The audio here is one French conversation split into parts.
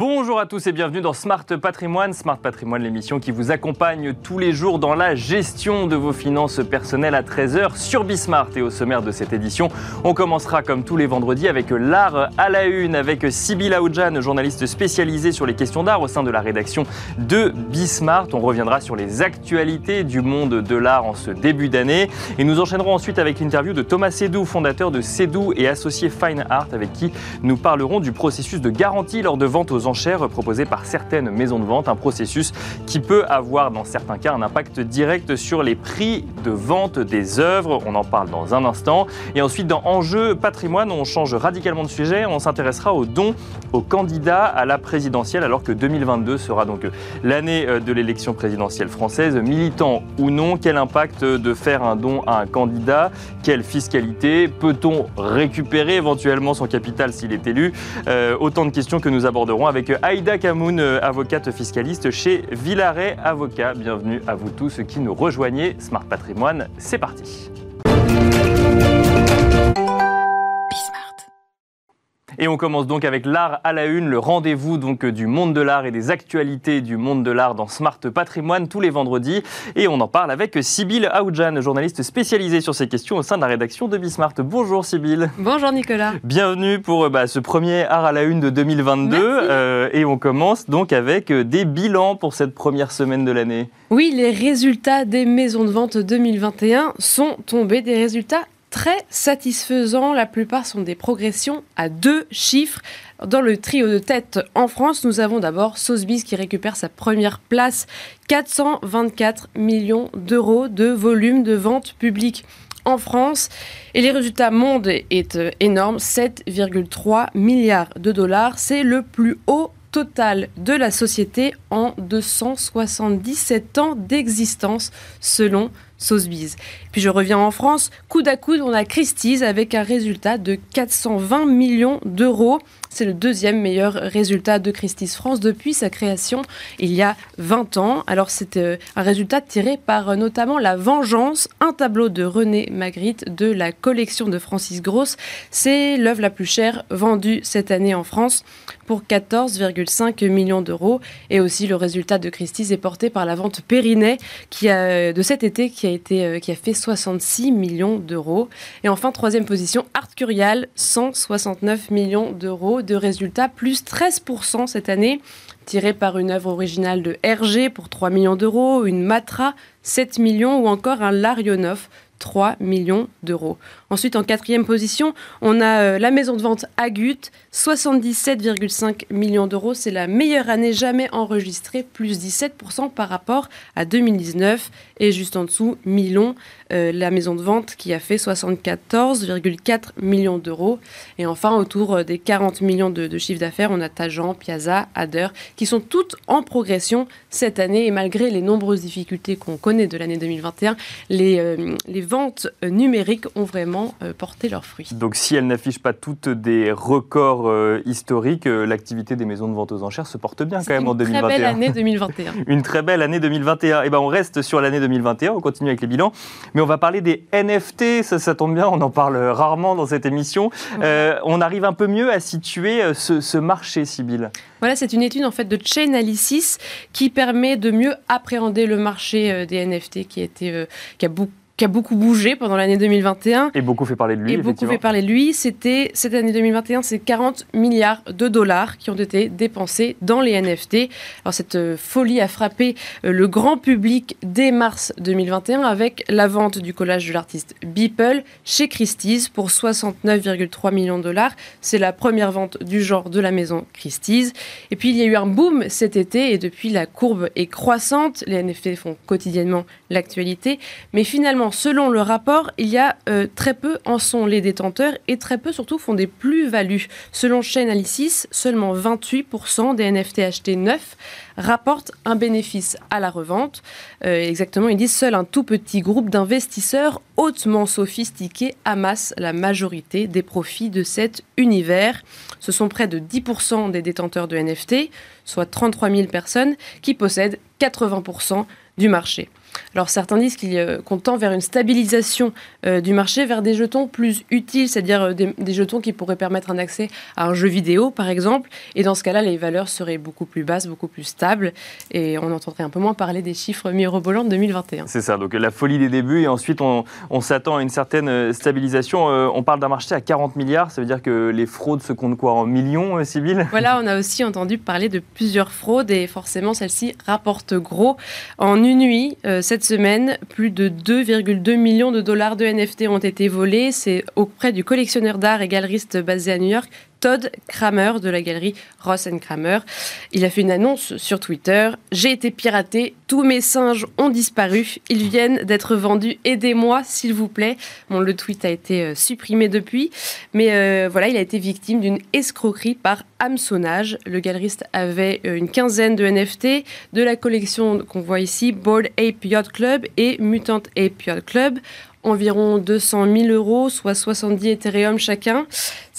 Bonjour à tous et bienvenue dans Smart Patrimoine. Smart Patrimoine, l'émission qui vous accompagne tous les jours dans la gestion de vos finances personnelles à 13h sur Bismart. Et au sommaire de cette édition, on commencera comme tous les vendredis avec l'art à la une, avec Sybille Aoudjan, journaliste spécialisée sur les questions d'art au sein de la rédaction de Bismart. On reviendra sur les actualités du monde de l'art en ce début d'année. Et nous enchaînerons ensuite avec l'interview de Thomas Sédou, fondateur de Sédou et associé Fine Art, avec qui nous parlerons du processus de garantie lors de vente aux enchères proposées par certaines maisons de vente, un processus qui peut avoir dans certains cas un impact direct sur les prix de vente des œuvres. On en parle dans un instant. Et ensuite, dans Enjeu patrimoine, on change radicalement de sujet. On s'intéressera aux dons aux candidats à la présidentielle, alors que 2022 sera donc l'année de l'élection présidentielle française. Militant ou non, quel impact de faire un don à un candidat? Quelle fiscalité Peut-on récupérer éventuellement son capital s'il est élu? Euh, Autant de questions que nous aborderons avec Aïda Kamoun, euh, avocate fiscaliste chez Villaret Avocat. Bienvenue à vous tous qui nous rejoignez. Smart Patrimoine, c'est parti. Et on commence donc avec l'art à la une, le rendez-vous donc du monde de l'art et des actualités du monde de l'art dans Smart Patrimoine tous les vendredis. Et on en parle avec Sybille Aoudjan, journaliste spécialisée sur ces questions au sein de la rédaction de Bismart. Bonjour Sybille. Bonjour Nicolas. Bienvenue pour bah, ce premier art à la une de 2022. Euh, et on commence donc avec euh, des bilans pour cette première semaine de l'année. Oui, les résultats des maisons de vente 2021 sont tombés, des résultats très satisfaisants. La plupart sont des progressions à deux chiffres. Dans le trio de tête en France, nous avons d'abord Sotheby's qui récupère sa première place, 424 millions d'euros de volume de vente publique en France. Et les résultats monde est euh, énorme, 7,3 milliards de dollars. C'est le plus haut total de la société en 277 ans d'existence selon Sotheby's. Puis je reviens en France, coude à coude, on a Christie's avec un résultat de 420 millions d'euros. C'est le deuxième meilleur résultat de Christie's France depuis sa création il y a 20 ans. Alors c'est euh, un résultat tiré par euh, notamment La Vengeance, un tableau de René Magritte de la collection de Francis Gross. C'est l'œuvre la plus chère vendue cette année en France pour 14,5 millions d'euros. Et aussi le résultat de Christie's est porté par la vente Périnet qui a, de cet été qui a, euh, qui a fait 66 millions d'euros. Et enfin, troisième position, Art Curial, 169 millions d'euros de résultats, plus 13% cette année, tiré par une œuvre originale de Hergé pour 3 millions d'euros, une Matra, 7 millions, ou encore un Larionov, 3 millions d'euros. Ensuite, en quatrième position, on a euh, la maison de vente Agut, 77,5 millions d'euros. C'est la meilleure année jamais enregistrée, plus 17% par rapport à 2019. Et juste en dessous, Milon, euh, la maison de vente qui a fait 74,4 millions d'euros. Et enfin, autour euh, des 40 millions de, de chiffre d'affaires, on a Tajan, Piazza, Ader, qui sont toutes en progression cette année. Et malgré les nombreuses difficultés qu'on connaît de l'année 2021, les, les ventes numériques ont vraiment euh, porter leurs fruits. Donc si elles n'affichent pas toutes des records euh, historiques, euh, l'activité des maisons de vente aux enchères se porte bien quand même en 2021. Une très belle année 2021. une très belle année 2021. Et eh ben on reste sur l'année 2021, on continue avec les bilans, mais on va parler des NFT. Ça, ça tombe bien, on en parle rarement dans cette émission. on arrive un peu mieux à situer ce, ce marché, Sibylle. Voilà, c'est une étude en fait de Chainalysis qui permet de mieux appréhender le marché des NFT qui été, qui a beaucoup qui a beaucoup bougé pendant l'année 2021. Et beaucoup fait parler de lui. Et beaucoup fait parler de lui. C'était cette année 2021, c'est 40 milliards de dollars qui ont été dépensés dans les NFT. Alors cette euh, folie a frappé euh, le grand public dès mars 2021 avec la vente du collage de l'artiste Beeple chez Christie's pour 69,3 millions de dollars. C'est la première vente du genre de la maison Christie's. Et puis il y a eu un boom cet été et depuis la courbe est croissante. Les NFT font quotidiennement l'actualité. Mais finalement, selon le rapport, il y a euh, très peu en sont les détenteurs et très peu surtout font des plus-values. Selon Chainalysis, seulement 28% des NFT achetés neufs rapportent un bénéfice à la revente. Euh, exactement, ils disent seul un tout petit groupe d'investisseurs hautement sophistiqués amasse la majorité des profits de cet univers. Ce sont près de 10% des détenteurs de NFT, soit 33 000 personnes, qui possèdent 80% du marché. Alors certains disent qu'on tend vers une stabilisation du marché, vers des jetons plus utiles, c'est-à-dire des, des, jetons qui pourraient permettre un accès à un jeu vidéo, par exemple. Et dans ce cas-là, les valeurs seraient beaucoup plus basses, beaucoup plus stables, et on entendrait un peu moins parler des chiffres mirobolants de 2021. C'est ça, donc la folie des débuts, et ensuite on, on s'attend à une certaine stabilisation. on parle d'un marché à 40 milliards, ça veut dire que les fraudes se comptent quoi en millions, Sybille? Voilà, on a aussi entendu parler de plusieurs fraudes et forcément celle-ci rapporte gros. En une nuit, euh, cette semaine, plus de 2,2 millions de dollars de NFT ont été volés. C'est auprès du collectionneur d'art et galeriste basé à New York, Todd Kramer de la galerie Ross Kramer. Il a fait une annonce sur Twitter. J'ai été piraté, tous mes singes ont disparu, ils viennent d'être vendus, aidez-moi s'il vous plaît. Bon, le tweet a été euh, supprimé depuis, mais euh, voilà, il a été victime d'une escroquerie par hameçonnage. Le galeriste avait euh, une quinzaine de NFT de la collection qu'on voit ici, Board Ape Yacht Club et Mutant Ape Yacht Club environ 200 000 euros, soit 70 Ethereum chacun.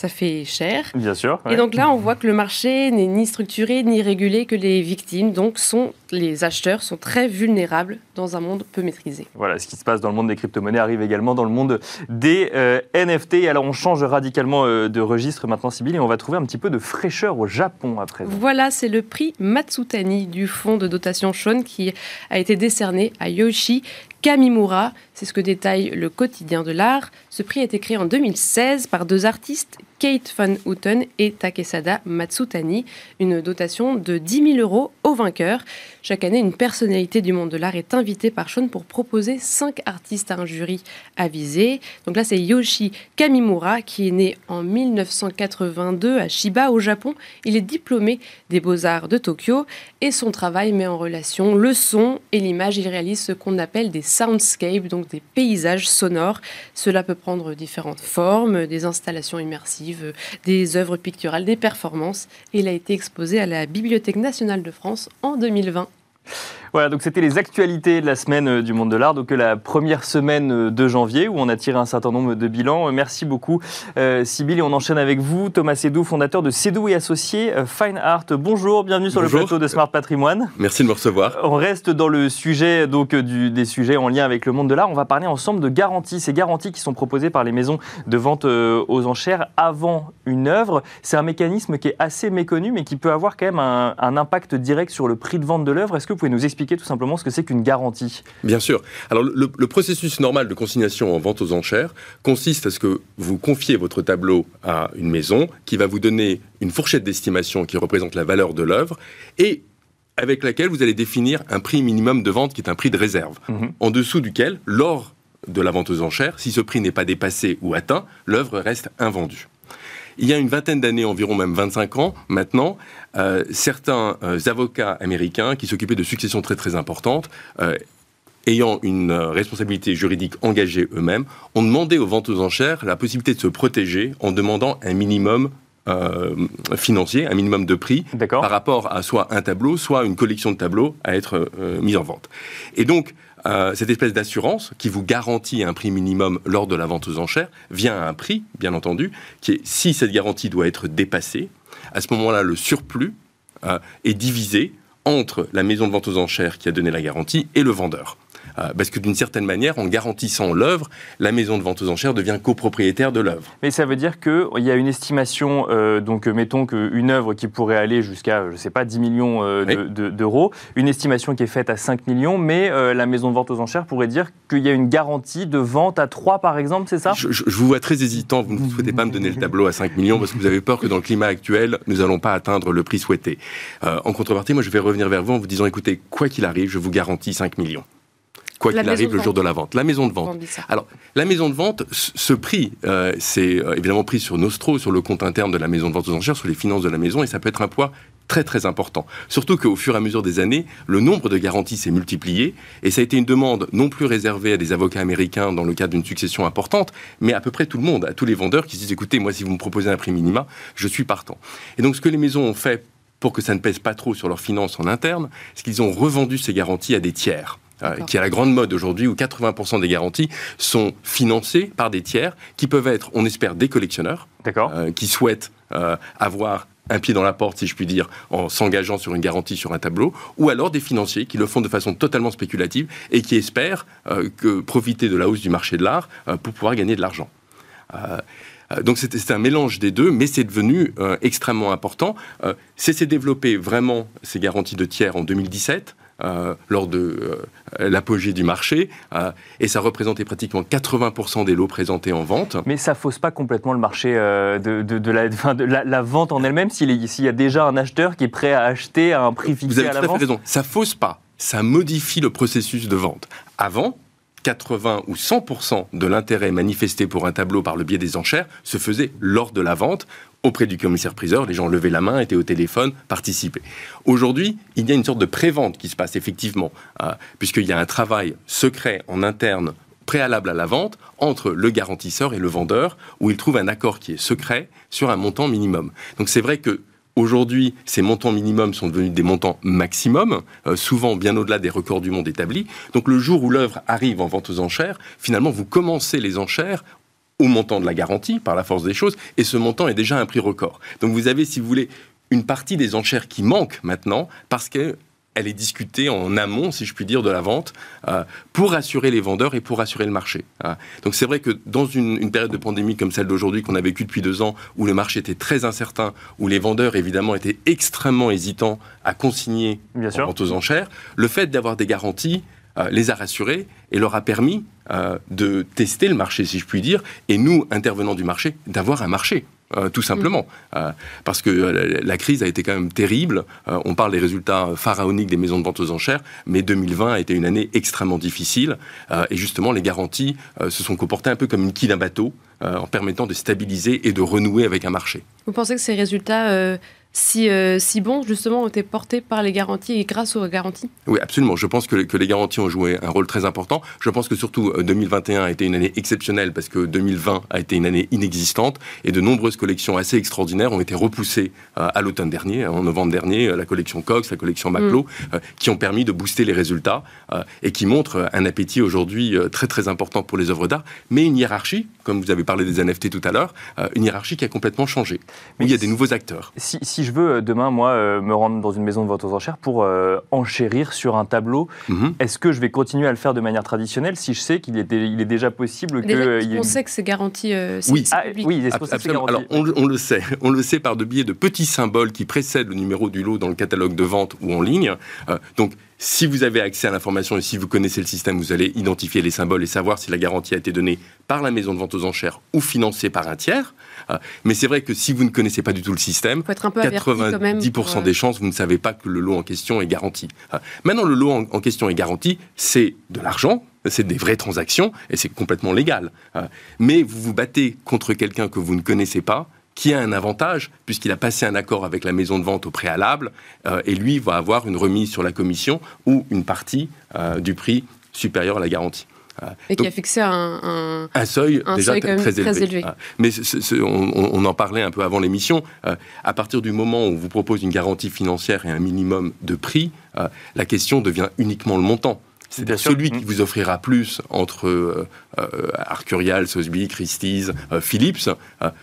Ça fait cher. Bien sûr. Et donc là, on voit que le marché n'est ni structuré ni régulé, que les victimes, donc sont les acheteurs, sont très vulnérables dans un monde peu maîtrisé. Voilà, ce qui se passe dans le monde des crypto-monnaies arrive également dans le monde des euh, NFT. Alors on change radicalement euh, de registre maintenant, Sybille, et on va trouver un petit peu de fraîcheur au Japon après. Voilà, c'est le prix Matsutani du fonds de dotation Sean qui a été décerné à Yoshi Kamimura. C'est ce que détaille le quotidien de l'art. Ce prix a été créé en 2016 par deux artistes, Kate Van Houten et Takesada Matsutani, une dotation de 10 000 euros au vainqueur. Chaque année, une personnalité du monde de l'art est invitée par Sean pour proposer cinq artistes à un jury avisé. Donc là, c'est Yoshi Kamimura qui est né en 1982 à Shiba au Japon. Il est diplômé des beaux-arts de Tokyo et son travail met en relation le son et l'image. Il réalise ce qu'on appelle des soundscapes, donc des paysages sonores. Cela peut prendre différentes formes, des installations immersives des œuvres picturales, des performances. il a été exposé à la Bibliothèque nationale de France en 2020. Voilà, donc c'était les actualités de la semaine euh, du monde de l'art, donc euh, la première semaine euh, de janvier où on a tiré un certain nombre de bilans. Merci beaucoup, euh, et on enchaîne avec vous, Thomas Sédou, fondateur de Sédou et associé Fine Art. Bonjour, bienvenue sur le plateau de Smart Patrimoine. Merci de me recevoir. On reste dans le sujet donc du, des sujets en lien avec le monde de l'art. On va parler ensemble de garanties, ces garanties qui sont proposées par les maisons de vente aux enchères avant une œuvre. C'est un mécanisme qui est assez méconnu, mais qui peut avoir quand même un, un impact direct sur le prix de vente de l'œuvre. Est-ce que vous pouvez nous expliquer tout simplement ce que c'est qu'une garantie Bien sûr. Alors le, processus normal de consignation en vente aux enchères consiste à ce que vous confiez votre tableau à une maison qui va vous donner une fourchette d'estimation qui représente la valeur de l'œuvre et avec laquelle vous allez définir un prix minimum de vente qui est un prix de réserve, mhm. en dessous duquel, lors de la vente aux enchères, si ce prix n'est pas dépassé ou atteint, l'œuvre reste invendue. Il y a une vingtaine d'années, environ même 25 ans maintenant, euh, certains euh, avocats américains qui s'occupaient de successions très très importantes, euh, ayant une responsabilité juridique engagée eux-mêmes, ont demandé aux ventes aux enchères la possibilité de se protéger en demandant un minimum financier, un minimum de prix par rapport à soit un tableau, soit une collection de tableaux à être mis en vente. Et donc, euh, cette espèce d'assurance qui vous garantit un prix minimum lors de la vente aux enchères vient à un prix, bien entendu, qui est, si cette garantie doit être dépassée, à ce moment-là, le surplus euh, est divisé entre la maison de vente aux enchères qui a donné la garantie et le vendeur. Euh, parce que d'une certaine manière, en garantissant l'œuvre, la maison de vente aux enchères devient copropriétaire de l'œuvre. Mais ça veut dire qu'il y a une estimation, euh, donc euh, mettons qu'une œuvre qui pourrait aller jusqu'à, je ne sais pas, 10 millions d'euros, une estimation qui est faite à 5 millions, mais la maison de vente aux enchères pourrait dire qu'il y a une garantie de vente à 3 par exemple, c'est ça? Je, vous vois très hésitant, vous ne souhaitez pas me donner le tableau à 5 millions parce que vous avez peur que dans le climat actuel, nous n'allons pas atteindre le prix souhaité. en contrepartie, moi je vais revenir vers vous en vous disant, écoutez, quoi qu'il arrive, je vous garantis 5 millions quoi qu'il arrive le jour de la vente. La maison de vente. Alors, la maison de vente, ce prix, euh, c'est euh, évidemment pris sur Nostro, sur le compte interne de la maison de vente aux enchères, sur les finances de la maison, et ça peut être un poids très très important. Surtout qu'au fur et à mesure des années, le nombre de garanties s'est multiplié, et ça a été une demande non plus réservée à des avocats américains dans le cadre d'une succession importante, mais à peu près tout le monde, à tous les vendeurs qui se disent, écoutez, moi si vous me proposez un prix minima, je suis partant. Et donc ce que les maisons ont fait pour que ça ne pèse pas trop sur leurs finances en interne, c'est qu'ils ont revendu ces garanties à des tiers. Euh, qui est à la grande mode aujourd'hui, où 80% des garanties sont financées par des tiers qui peuvent être, on espère, des collectionneurs, euh, qui souhaitent euh, avoir un pied dans la porte, si je puis dire, en s'engageant sur une garantie sur un tableau, ou alors des financiers qui le font de façon totalement spéculative et qui espèrent euh, que profiter de la hausse du marché de l'art euh, pour pouvoir gagner de l'argent. Euh, donc c'est un mélange des deux, mais c'est devenu extrêmement important. c'est s'est développé vraiment ces garanties de tiers en 2017. Euh, lors de euh, l'apogée du marché, euh, et ça représentait pratiquement 80% des lots présentés en vente. Mais ça fausse pas complètement le marché de, la, vente en elle-même s'il y a déjà un acheteur qui est prêt à acheter à un prix fixé Vous avez à tout à fait raison. Ça fausse pas, ça modifie le processus de vente. Avant, 80 ou 100% de l'intérêt manifesté pour un tableau par le biais des enchères se faisait lors de la vente auprès du commissaire-priseur. Les gens levaient la main, étaient au téléphone, participaient. Aujourd'hui, il y a une sorte de pré-vente qui se passe effectivement, euh, puisqu'il y a un travail secret en interne préalable à la vente entre le garantisseur et le vendeur, où il trouve un accord qui est secret sur un montant minimum. Donc c'est vrai que Aujourd'hui, ces montants minimums sont devenus des montants maximums, euh, souvent bien au-delà des records du monde établis. Donc le jour où l'œuvre arrive en vente aux enchères, finalement, vous commencez les enchères au montant de la garantie, par la force des choses, et ce montant est déjà un prix record. Donc vous avez, si vous voulez, une partie des enchères qui manque maintenant parce qu'elle est discutée en amont, si je puis dire, de la vente, euh, pour assurer les vendeurs et pour assurer le marché. Hein. Donc c'est vrai que dans une, période de pandémie comme celle d'aujourd'hui qu'on a vécue depuis deux ans, où le marché était très incertain, où les vendeurs évidemment étaient extrêmement hésitants à consigner Bien en vente aux enchères, le fait d'avoir des garanties euh, les a rassurés et leur a permis euh, de tester le marché, si je puis dire, et nous, intervenants du marché, d'avoir un marché. Euh, tout simplement. Mm. parce que la crise a été quand même terrible. on parle des résultats pharaoniques des maisons de vente aux enchères, mais 2020 a été une année extrêmement difficile. et justement, les garanties se sont comportées un peu comme une quille d'un bateau, en permettant de stabiliser et de renouer avec un marché. Vous pensez que ces résultats si, euh, si bons, justement, ont été portés par les garanties et grâce aux garanties Oui, absolument. Je pense que, que, les garanties ont joué un rôle très important. Je pense que surtout 2021 euh, a été une année exceptionnelle parce que 2020 a été une année inexistante et de nombreuses collections assez extraordinaires ont été repoussées euh, à l'automne dernier, en novembre dernier, la collection Cox, la collection Maclo, mm. qui ont permis de booster les résultats et qui montrent un appétit aujourd'hui très très important pour les œuvres d'art, mais une hiérarchie, comme vous avez parlé des NFT tout à l'heure, une hiérarchie qui a complètement changé, où il y a des nouveaux acteurs. Si, si je veux euh, demain, moi, euh, me rendre dans une maison de vente aux enchères pour euh, enchérir sur un tableau, mhm. est-ce que je vais continuer à le faire de manière traditionnelle si je sais qu'il est, il est déjà possible que. on sait que c'est garanti. oui, ah, oui absolument. Alors, on, on, le sait. On le sait par de biais de petits symboles qui précèdent le numéro du lot dans le catalogue de vente ou en ligne. donc, si vous avez accès à l'information et si vous connaissez le système, vous allez identifier les symboles et savoir si la garantie a été donnée par la maison de vente aux enchères ou financée par un tiers. Mais c'est vrai que si vous ne connaissez pas du tout le système, 90% des chances, vous ne savez pas que le lot en question est garanti. Euh, maintenant, le lot en, question est garanti, c'est de l'argent, c'est des vraies transactions et c'est complètement légal. Euh, mais vous vous battez contre quelqu'un que vous ne connaissez pas qui a un avantage, puisqu'il a passé un accord avec la maison de vente au préalable, euh, et lui va avoir une remise sur la commission ou une partie euh, du prix supérieur à la garantie. Euh, et qui a fixé un, un, seuil déjà très, élevé. Mais on, en parlait un peu avant l'émission. à partir du moment où on vous propose une garantie financière et un minimum de prix, la question devient uniquement le montant. C'est celui qui mmh. vous offrira plus entre euh, euh, Arcurial, Sosby, Christie's, euh, Philips,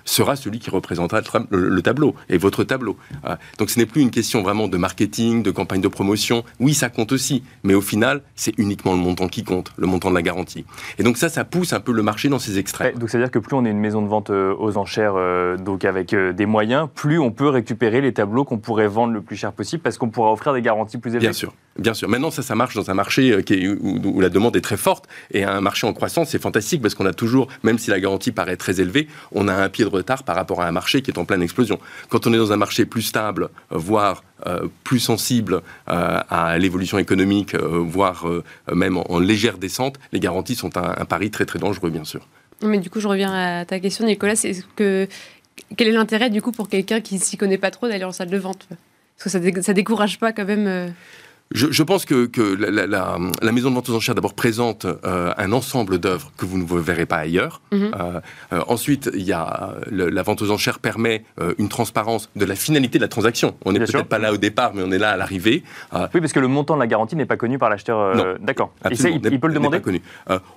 sera celui qui représentera le, tableau et votre tableau. donc ce n'est plus une question vraiment de marketing, de campagne de promotion. Oui, ça compte aussi, mais au final, c'est uniquement le montant qui compte, le montant de la garantie. Et donc ça, ça pousse un peu le marché dans ses extraits. donc c'est-à-dire que plus on est une maison de vente aux enchères, donc avec des moyens, plus on peut récupérer les tableaux qu'on pourrait vendre le plus cher possible parce qu'on pourra offrir des garanties plus élevées. Bien sûr, bien sûr. Maintenant, ça, ça marche dans un marché qui est où, la demande est très forte. Et un marché en croissance, c'est fantastique parce qu'on a toujours, même si la garantie paraît très élevée, on a un pied de retard par rapport à un marché qui est en pleine explosion. Quand on est dans un marché plus stable, euh, voire euh, plus sensible euh, à l'évolution économique, voire même en, légère descente, les garanties sont un, pari très très dangereux, bien sûr. Mais du coup, je reviens à ta question, Nicolas. Est-ce que quel est l'intérêt du coup pour quelqu'un qui s'y connaît pas trop d'aller en salle de vente? Parce que ça, ça décourage pas quand même je, pense que, la, maison de vente aux enchères d'abord présente euh, un ensemble d'œuvres que vous ne verrez pas ailleurs. Mhm. Euh, euh, ensuite, il y a la vente aux enchères permet une transparence de la finalité de la transaction. On n'est peut-être pas là au départ, mais on est là à l'arrivée. oui, parce que le montant de la garantie n'est pas connu par l'acheteur. D'accord. Il, il, peut le demander. Pas connu.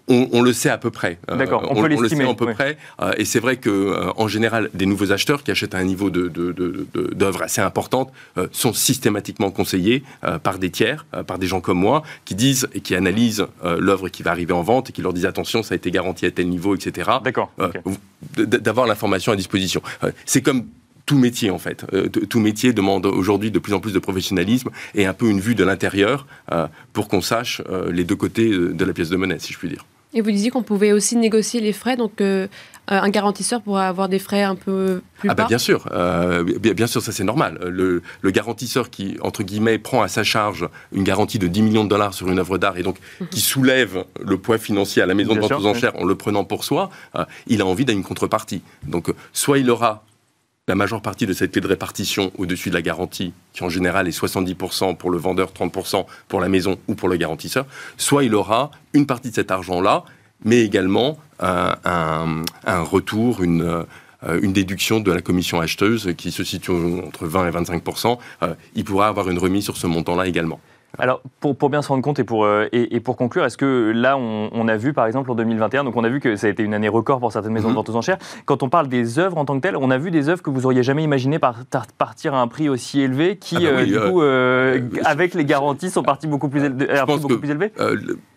On, le sait à peu près. D'accord. On, peut l'estimer. à peu près. et c'est vrai que, en général, des nouveaux acheteurs qui achètent à un niveau d'œuvres assez importante sont systématiquement conseillés par des tiers euh, par des gens comme moi, qui disent et qui analysent euh, l'œuvre qui va arriver en vente et qui leur disent attention, ça a été garanti à tel niveau, etc. D'accord. Euh, d'avoir l'information à disposition. c'est comme tout métier en fait. tout métier demande aujourd'hui de plus en plus de professionnalisme et un peu une vue de l'intérieur pour qu'on sache les deux côtés de la pièce de monnaie, si je puis dire. Et vous disiez qu'on pouvait aussi négocier les frais, donc euh, un garantisseur pourrait avoir des frais un peu plus ah bah bien sûr, euh, bien, sûr, ça c'est normal. Le, garantisseur qui, entre guillemets, prend à sa charge une garantie de 10 millions de dollars sur une œuvre d'art et donc mhm. qui soulève le poids financier à la maison de vente aux enchères en le prenant pour soi, euh, il a envie d'une contrepartie. Donc soit il aura la majeure partie de cette clé de répartition au-dessus de la garantie, qui en général est 70% pour le vendeur, 30% pour la maison ou pour le garantisseur, soit il aura une partie de cet argent-là, mais également un, retour, une, euh, une déduction de la commission acheteuse qui se situe entre 20 et 25%. Euh, il pourra avoir une remise sur ce montant-là également. Alors, pour, pour, bien se rendre compte et pour, euh, et, pour conclure, est-ce que là, on, a vu, par exemple, en 2021, donc on a vu que ça a été une année record pour certaines maisons de mhm. vente aux enchères. Quand on parle des œuvres en tant que telles, on a vu des œuvres que vous auriez jamais imaginé partir à un prix aussi élevé, qui, ah bah euh, du coup, euh, avec les garanties, sont partis beaucoup plus, beaucoup plus élevé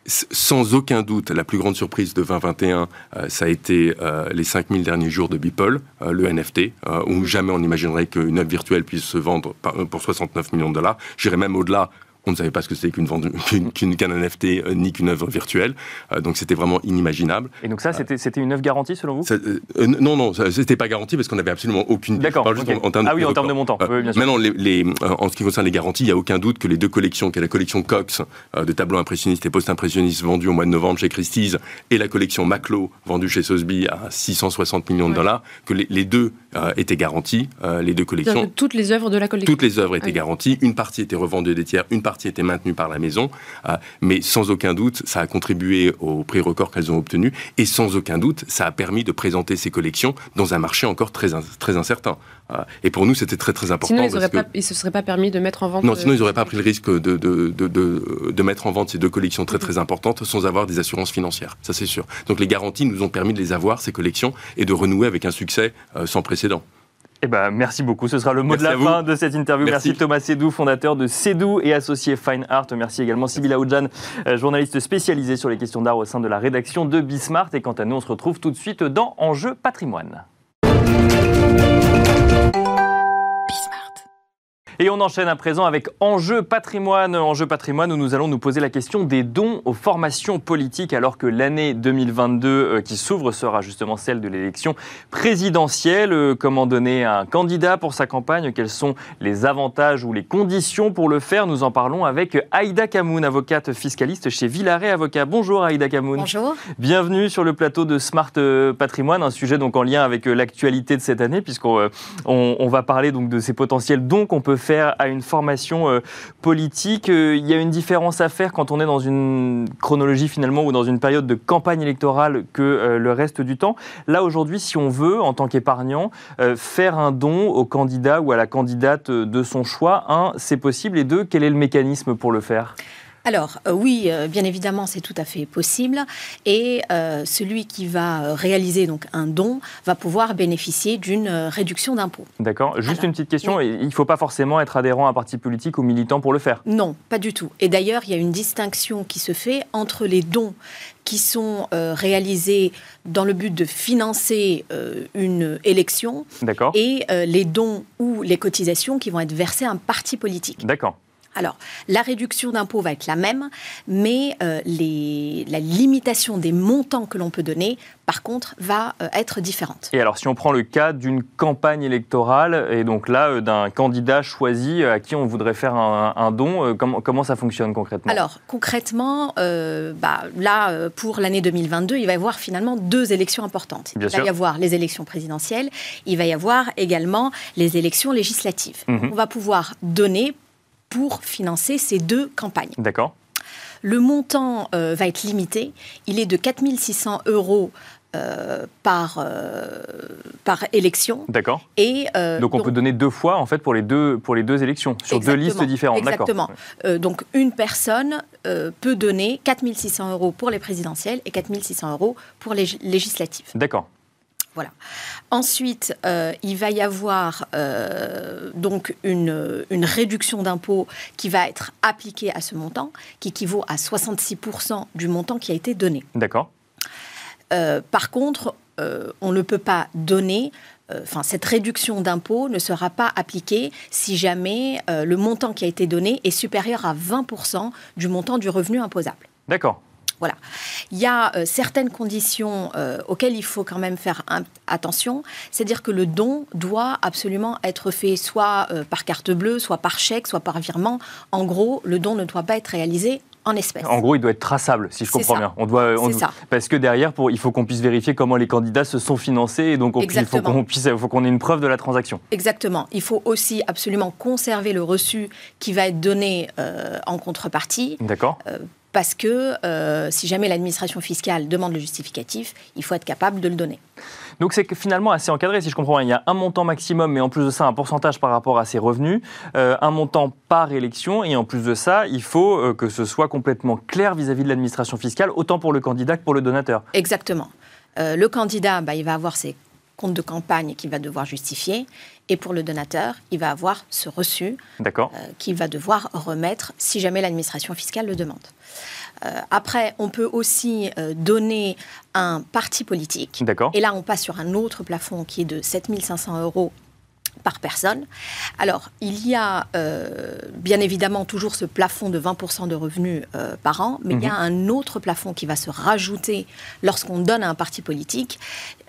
sans aucun doute, la plus grande surprise de 2021, ça a été les 5000 derniers jours de Beeple, le NFT, où jamais on imaginerait qu'une œuvre virtuelle puisse se vendre pour 69 millions de dollars. J'irais même au-delà on ne savait pas ce que c'était qu'une qu'une qu'un NFT euh, ni qu'une œuvre virtuelle. Euh, donc c'était vraiment inimaginable. Et donc ça, c'était c'était une œuvre garantie selon vous? euh, Non, non, c'était pas garanti parce qu'on n'avait absolument aucune. D'accord. ah oui, en termes de montant. bien sûr. Maintenant, les, en ce qui concerne les garanties, il n'y a aucun doute que les deux collections, qui est la collection Cox de tableaux impressionnistes et post-impressionnistes vendus au mois de novembre chez Christie's et la collection Maclo vendue chez Sotheby à 660 millions de dollars, que les, deux étaient garanties, les deux collections. Toutes les œuvres de la collection. Toutes les œuvres étaient garanties. Une partie était revendue des tiers, une partie partie était maintenue par la maison, euh, mais sans aucun doute, ça a contribué au prix record qu'elles ont obtenu, et sans aucun doute, ça a permis de présenter ces collections dans un marché encore très, très incertain. Euh, et pour nous, c'était très très important. Sinon, ils ne se seraient pas permis de mettre en vente. Non, sinon ils n'auraient pas pris le risque de, de, de, de, mettre en vente ces deux collections très très importantes sans avoir des assurances financières. Ça, c'est sûr. Donc les garanties nous ont permis de les avoir, ces collections, et de renouer avec un succès euh, sans précédent. Eh ben, merci beaucoup. Ce sera le mot de la fin de cette interview. Merci. Thomas Sédou, fondateur de Sédou et associé Fine Art. Merci également Sybilla Oudjan, euh, journaliste spécialisée sur les questions d'art au sein de la rédaction de Bismart. Et quant à nous, on se retrouve tout de suite dans Enjeu patrimoine. Et on enchaîne à présent avec Enjeu patrimoine. Enjeu patrimoine où nous allons nous poser la question des dons aux formations politiques alors que l'année 2022 euh, qui s'ouvre sera justement celle de l'élection présidentielle. Euh, comment donner un candidat pour sa campagne? Quels sont les avantages ou les conditions pour le faire? Nous en parlons avec Aïda Kamoun, avocate fiscaliste chez Villaret Avocat. Bonjour Aïda Kamoun. Bonjour. Bienvenue sur le plateau de Smart euh, Patrimoine, un sujet donc en lien avec l'actualité de cette année puisqu'on on, va parler donc de ces potentiels dons qu'on peut faire à une formation euh, politique. Euh, il y a une différence à faire quand on est dans une chronologie finalement ou dans une période de campagne électorale que euh, le reste du temps. Là aujourd'hui, si on veut, en tant qu'épargnant, faire un don au candidat ou à la candidate de son choix, un, c'est possible, et deux, quel est le mécanisme pour le faire? Alors euh, oui, euh, bien évidemment, c'est tout à fait possible. Et euh, celui qui va réaliser donc un don va pouvoir bénéficier d'une réduction d'impôt. D'accord. Juste une petite question. Il ne faut pas forcément être adhérent à un parti politique ou militant pour le faire? Non, pas du tout. Et d'ailleurs, il y a une distinction qui se fait entre les dons qui sont réalisés dans le but de financer une élection et les dons ou les cotisations qui vont être versées à un parti politique. D'accord. Alors, la réduction d'impôt va être la même, mais euh, la limitation des montants que l'on peut donner, par contre, va euh, être différente. Et alors, si on prend le cas d'une campagne électorale, et donc là, euh, d'un candidat choisi à qui on voudrait faire un, don, comment, ça fonctionne concrètement? Alors, concrètement, bah, là, pour l'année 2022, il va y avoir finalement deux élections importantes. il va y avoir les élections présidentielles, il va y avoir également les élections législatives. Mhm. On va pouvoir donner pour financer ces deux campagnes. D'accord. Le montant va être limité. Il est de 4600 euros euh, par, euh, par élection. D'accord. Et euh, donc on peut donner deux fois en fait pour les deux pour les deux élections sur deux listes différentes. Exactement. donc une personne peut donner 4600 euros pour les présidentielles et 4600 euros pour les législatives. D'accord. Voilà. Ensuite, il va y avoir donc une, une réduction d'impôt qui va être appliquée à ce montant, qui équivaut à 66% du montant qui a été donné. D'accord. Euh, par contre, euh, on ne peut pas donner euh, Enfin, cette réduction d'impôt ne sera pas appliquée si jamais le montant qui a été donné est supérieur à 20% du montant du revenu imposable. D'accord. Voilà. Il y a certaines conditions auxquelles il faut quand même faire attention. C'est-à-dire que le don doit absolument être fait soit par carte bleue, soit par chèque, soit par virement. En gros, le don ne doit pas être réalisé en espèces. En gros, il doit être traçable, si je comprends bien. On doit, ça. Parce que derrière, pour, il faut qu'on puisse vérifier comment les candidats se sont financés et donc il faut qu'on puisse, faut qu'on ait une preuve de la transaction. Exactement. Il faut aussi absolument conserver le reçu qui va être donné euh, en contrepartie. D'accord. Euh, parce que euh, si jamais l'administration fiscale demande le justificatif, il faut être capable de le donner. Donc c'est finalement assez encadré, si je comprends bien. Il y a un montant maximum, mais en plus de ça, un pourcentage par rapport à ses revenus, euh, un montant par élection, et en plus de ça, il faut euh, que ce soit complètement clair vis-à-vis de l'administration fiscale, autant pour le candidat que pour le donateur. Exactement. le candidat, bah, il va avoir ses comptes de campagne qu'il va devoir justifier. Et pour le donateur, il va avoir ce reçu qu'il va devoir remettre si jamais l'administration fiscale le demande. Euh, après, on peut aussi euh, donner un parti politique. Et là, on passe sur un autre plafond qui est de 7500 euros par personne. Alors, il y a euh, bien évidemment toujours ce plafond de 20% de revenus par an, mais il y a mhm. un autre plafond qui va se rajouter lorsqu'on donne à un parti politique.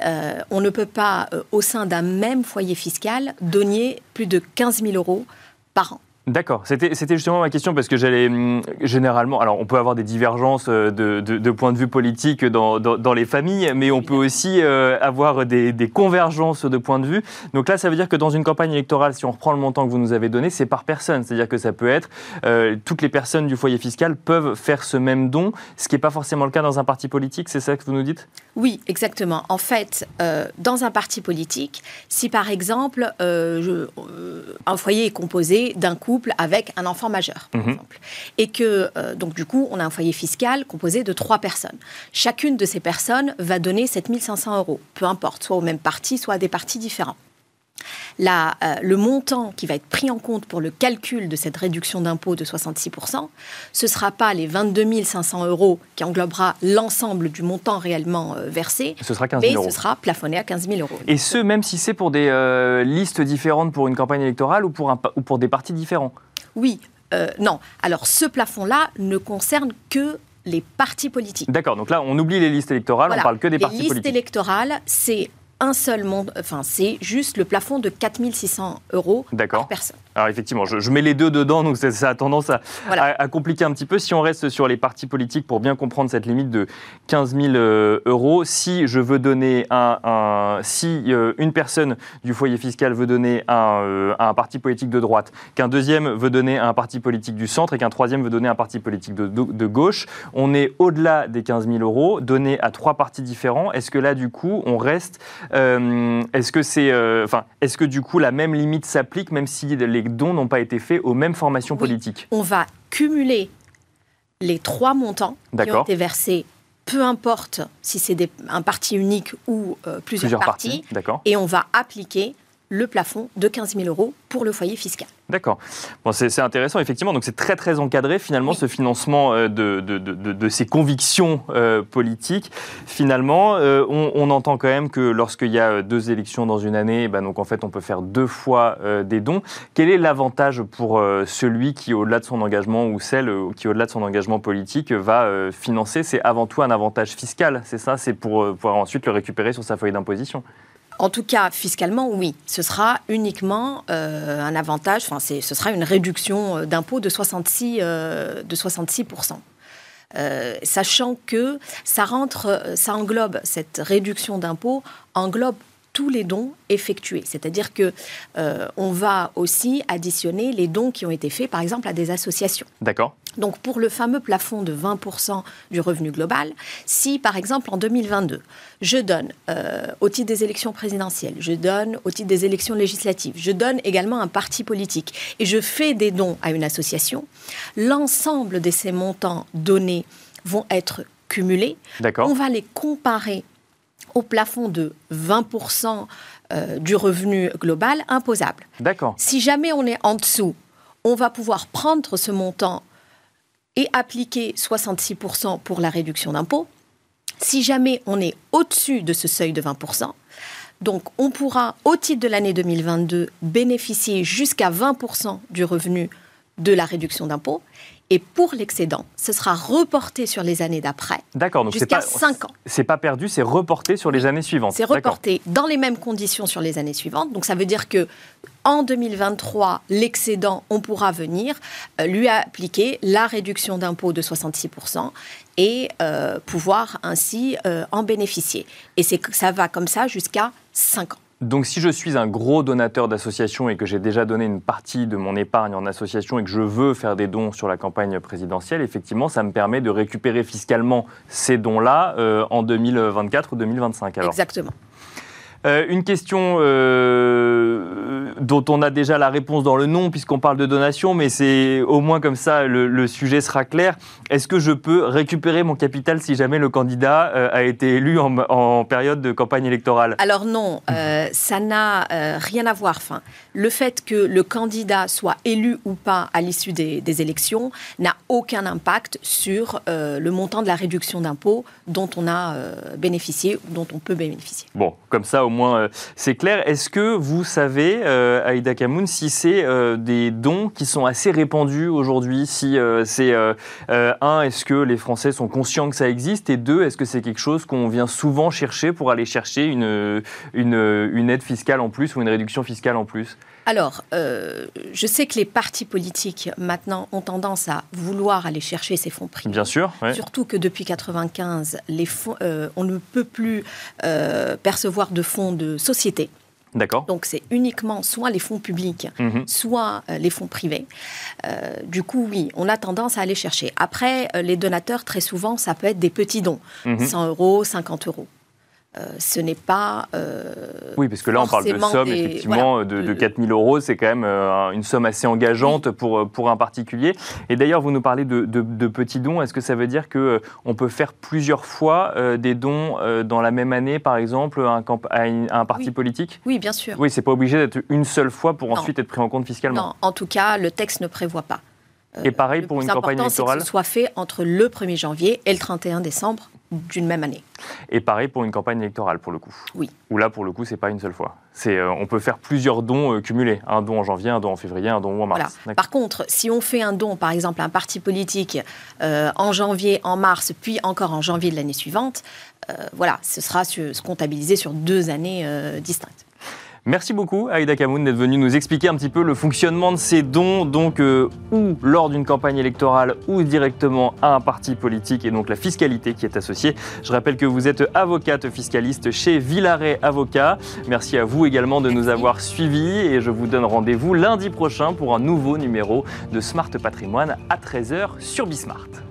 on ne peut pas, au sein d'un même foyer fiscal, donner plus de 15 000 euros par an. D'accord, c'était justement ma question parce que j'allais hum, généralement, alors on peut avoir des divergences euh, de, de, points de vue politiques dans, dans, les familles, mais on peut aussi euh, avoir des, convergences de points de vue. Donc là, ça veut dire que dans une campagne électorale, si on reprend le montant que vous nous avez donné, c'est par personne, c'est-à-dire que ça peut être euh, toutes les personnes du foyer fiscal peuvent faire ce même don, ce qui n'est pas forcément le cas dans un parti politique, c'est ça que vous nous dites? Oui, exactement. En fait, dans un parti politique, si par exemple un foyer est composé d'un avec un enfant majeur, par mhm. exemple. Et que, euh, donc, du coup, on a un foyer fiscal composé de trois personnes. Chacune de ces personnes va donner 7500 euros, peu importe, soit au même parti, soit à des partis différents. La, euh, le montant qui va être pris en compte pour le calcul de cette réduction d'impôt de 66%, ce ne sera pas les 22 500 euros qui englobera l'ensemble du montant réellement euh, versé, ce sera mais ce sera plafonné à 15 000 euros. Et ce, même si c'est pour des euh, listes différentes pour une campagne électorale ou pour, un, ou pour des partis différents? Oui, non. Alors ce plafond-là ne concerne que les partis politiques. D'accord, donc là on oublie les listes électorales, on parle que des partis politiques. Les listes électorales, c'est un seul monde, enfin c'est juste le plafond de 4600 euros par personne. Alors effectivement, je, mets les deux dedans, donc ça, a tendance à, compliquer un petit peu. Si on reste sur les partis politiques pour bien comprendre cette limite de 15 000 euh, euros, si je veux donner un, si euh, une personne du foyer fiscal veut donner un, euh, un parti politique de droite, qu'un deuxième veut donner un parti politique du centre et qu'un troisième veut donner un parti politique de, de, gauche, on est au-delà des 15 000 euros donnés à trois partis différents. Est-ce que là, du coup, on reste Est-ce que c'est, enfin, est-ce que du coup la même limite s'applique, même si les dons n'ont pas été faits aux mêmes formations politiques. On va cumuler les trois montants qui ont été versés, peu importe si c'est un parti unique ou euh, plusieurs, partis, partis et on va appliquer le plafond de 15 000 euros pour le foyer fiscal. D'accord. Bon, c'est intéressant, effectivement. Donc, c'est très, très encadré, finalement, ce financement euh, de, de, de, de ces convictions euh, politiques. Finalement, euh, on, on, entend quand même que lorsqu'il y a deux élections dans une année, ben, donc, en fait, on peut faire deux fois des dons. Quel est l'avantage pour celui qui, au-delà de son engagement, ou celle qui, au-delà de son engagement politique, va financer? C'est avant tout un avantage fiscal, c'est ça? C'est pour pouvoir ensuite le récupérer sur sa feuille d'imposition en tout cas, fiscalement, oui. Ce sera uniquement euh, un avantage, enfin, ce sera une réduction euh, d'impôt de 66, euh, de 66%. sachant que ça rentre, ça englobe, cette réduction d'impôt englobe tous les dons effectués. C'est-à-dire que euh, on va aussi additionner les dons qui ont été faits, par exemple, à des associations. D'accord. Donc pour le fameux plafond de 20% du revenu global, si par exemple en 2022, je donne euh, au titre des élections présidentielles, je donne au titre des élections législatives, je donne également un parti politique et je fais des dons à une association, l'ensemble de ces montants donnés vont être cumulés. On va les comparer au plafond de 20% euh, du revenu global imposable. D'accord. Si jamais on est en dessous, on va pouvoir prendre ce montant et appliquer 66% pour la réduction d'impôt. Si jamais on est au-dessus de ce seuil de 20%, donc on pourra, au titre de l'année 2022, bénéficier jusqu'à 20% du revenu de la réduction d'impôt. Et pour l'excédent, ce sera reporté sur les années d'après. D'accord, donc jusqu'à 5 ans. C'est pas perdu, c'est reporté sur les années suivantes. C'est reporté dans les mêmes conditions sur les années suivantes. Donc ça veut dire que en 2023, l'excédent, on pourra venir euh, lui appliquer la réduction d'impôt de 66% et euh, pouvoir ainsi euh, en bénéficier. Et ça va comme ça jusqu'à 5 ans. Donc si je suis un gros donateur d'association et que j'ai déjà donné une partie de mon épargne en association et que je veux faire des dons sur la campagne présidentielle, effectivement, ça me permet de récupérer fiscalement ces dons-là euh, en 2024 ou 2025. Alors. Exactement. Euh, une question euh, dont on a déjà la réponse dans le nom, puisqu'on parle de donation, mais c'est au moins comme ça, le, sujet sera clair. Est-ce que je peux récupérer mon capital si jamais le candidat euh, a été élu en, période de campagne électorale? Alors non, ça n'a rien à voir. Enfin, le fait que le candidat soit élu ou pas à l'issue des, des, élections n'a aucun impact sur le montant de la réduction d'impôt dont on a bénéficié ou dont on peut bénéficier. Bon, comme ça, au moins euh, c'est clair. Est-ce que vous savez, euh, Aïda Kamoun, si c'est euh, des dons qui sont assez répandus aujourd'hui Si c'est, un, est-ce que les Français sont conscients que ça existe Et deux, est-ce que c'est quelque chose qu'on vient souvent chercher pour aller chercher une, une aide fiscale en plus ou une réduction fiscale en plus? Alors, euh, je sais que les partis politiques maintenant ont tendance à vouloir aller chercher ces fonds privés. Bien sûr. Surtout que depuis 1995, les fonds, euh, on ne peut plus euh, percevoir de fonds de société. D'accord. Donc c'est uniquement soit les fonds publics, mhm. soit les fonds privés. du coup, oui, on a tendance à aller chercher. Après, les donateurs, très souvent, ça peut être des petits dons, 100 mhm. euros, 50 euros. Euh, ce n'est pas. Euh, oui, parce que là, on parle de somme, effectivement, de, de 4 000 euros. C'est quand même euh, une somme assez engageante pour, pour un particulier. Et d'ailleurs, vous nous parlez de, de petits dons. Est-ce que ça veut dire qu'on peut faire plusieurs fois des dons dans la même année, par exemple, à un, un parti politique? Oui, bien sûr. Oui, c'est pas obligé d'être une seule fois pour ensuite être pris en compte fiscalement. Non, en tout cas, le texte ne prévoit pas. Et pareil pour une campagne électorale que ce soit fait entre le 1er janvier et le 31 décembre d'une même année. Et pareil pour une campagne électorale, pour le coup. Oui. Où là, pour le coup, c'est pas une seule fois. C'est, euh, on peut faire plusieurs dons euh, cumulés. Un don en janvier, un don en février, un don en mars. Par contre, si on fait un don, par exemple, à un parti politique euh, en janvier, en mars, puis encore en janvier de l'année suivante, voilà, ce sera se comptabilisé sur deux années distinctes. Merci beaucoup Aïda Kamoun d'être venue nous expliquer un petit peu le fonctionnement de ces dons, donc euh, ou lors d'une campagne électorale ou directement à un parti politique et donc la fiscalité qui est associée. Je rappelle que vous êtes avocate fiscaliste chez Villaret Avocat. Merci à vous également de nous avoir suivis et je vous donne rendez-vous lundi prochain pour un nouveau numéro de Smart Patrimoine à 13h sur Bismart.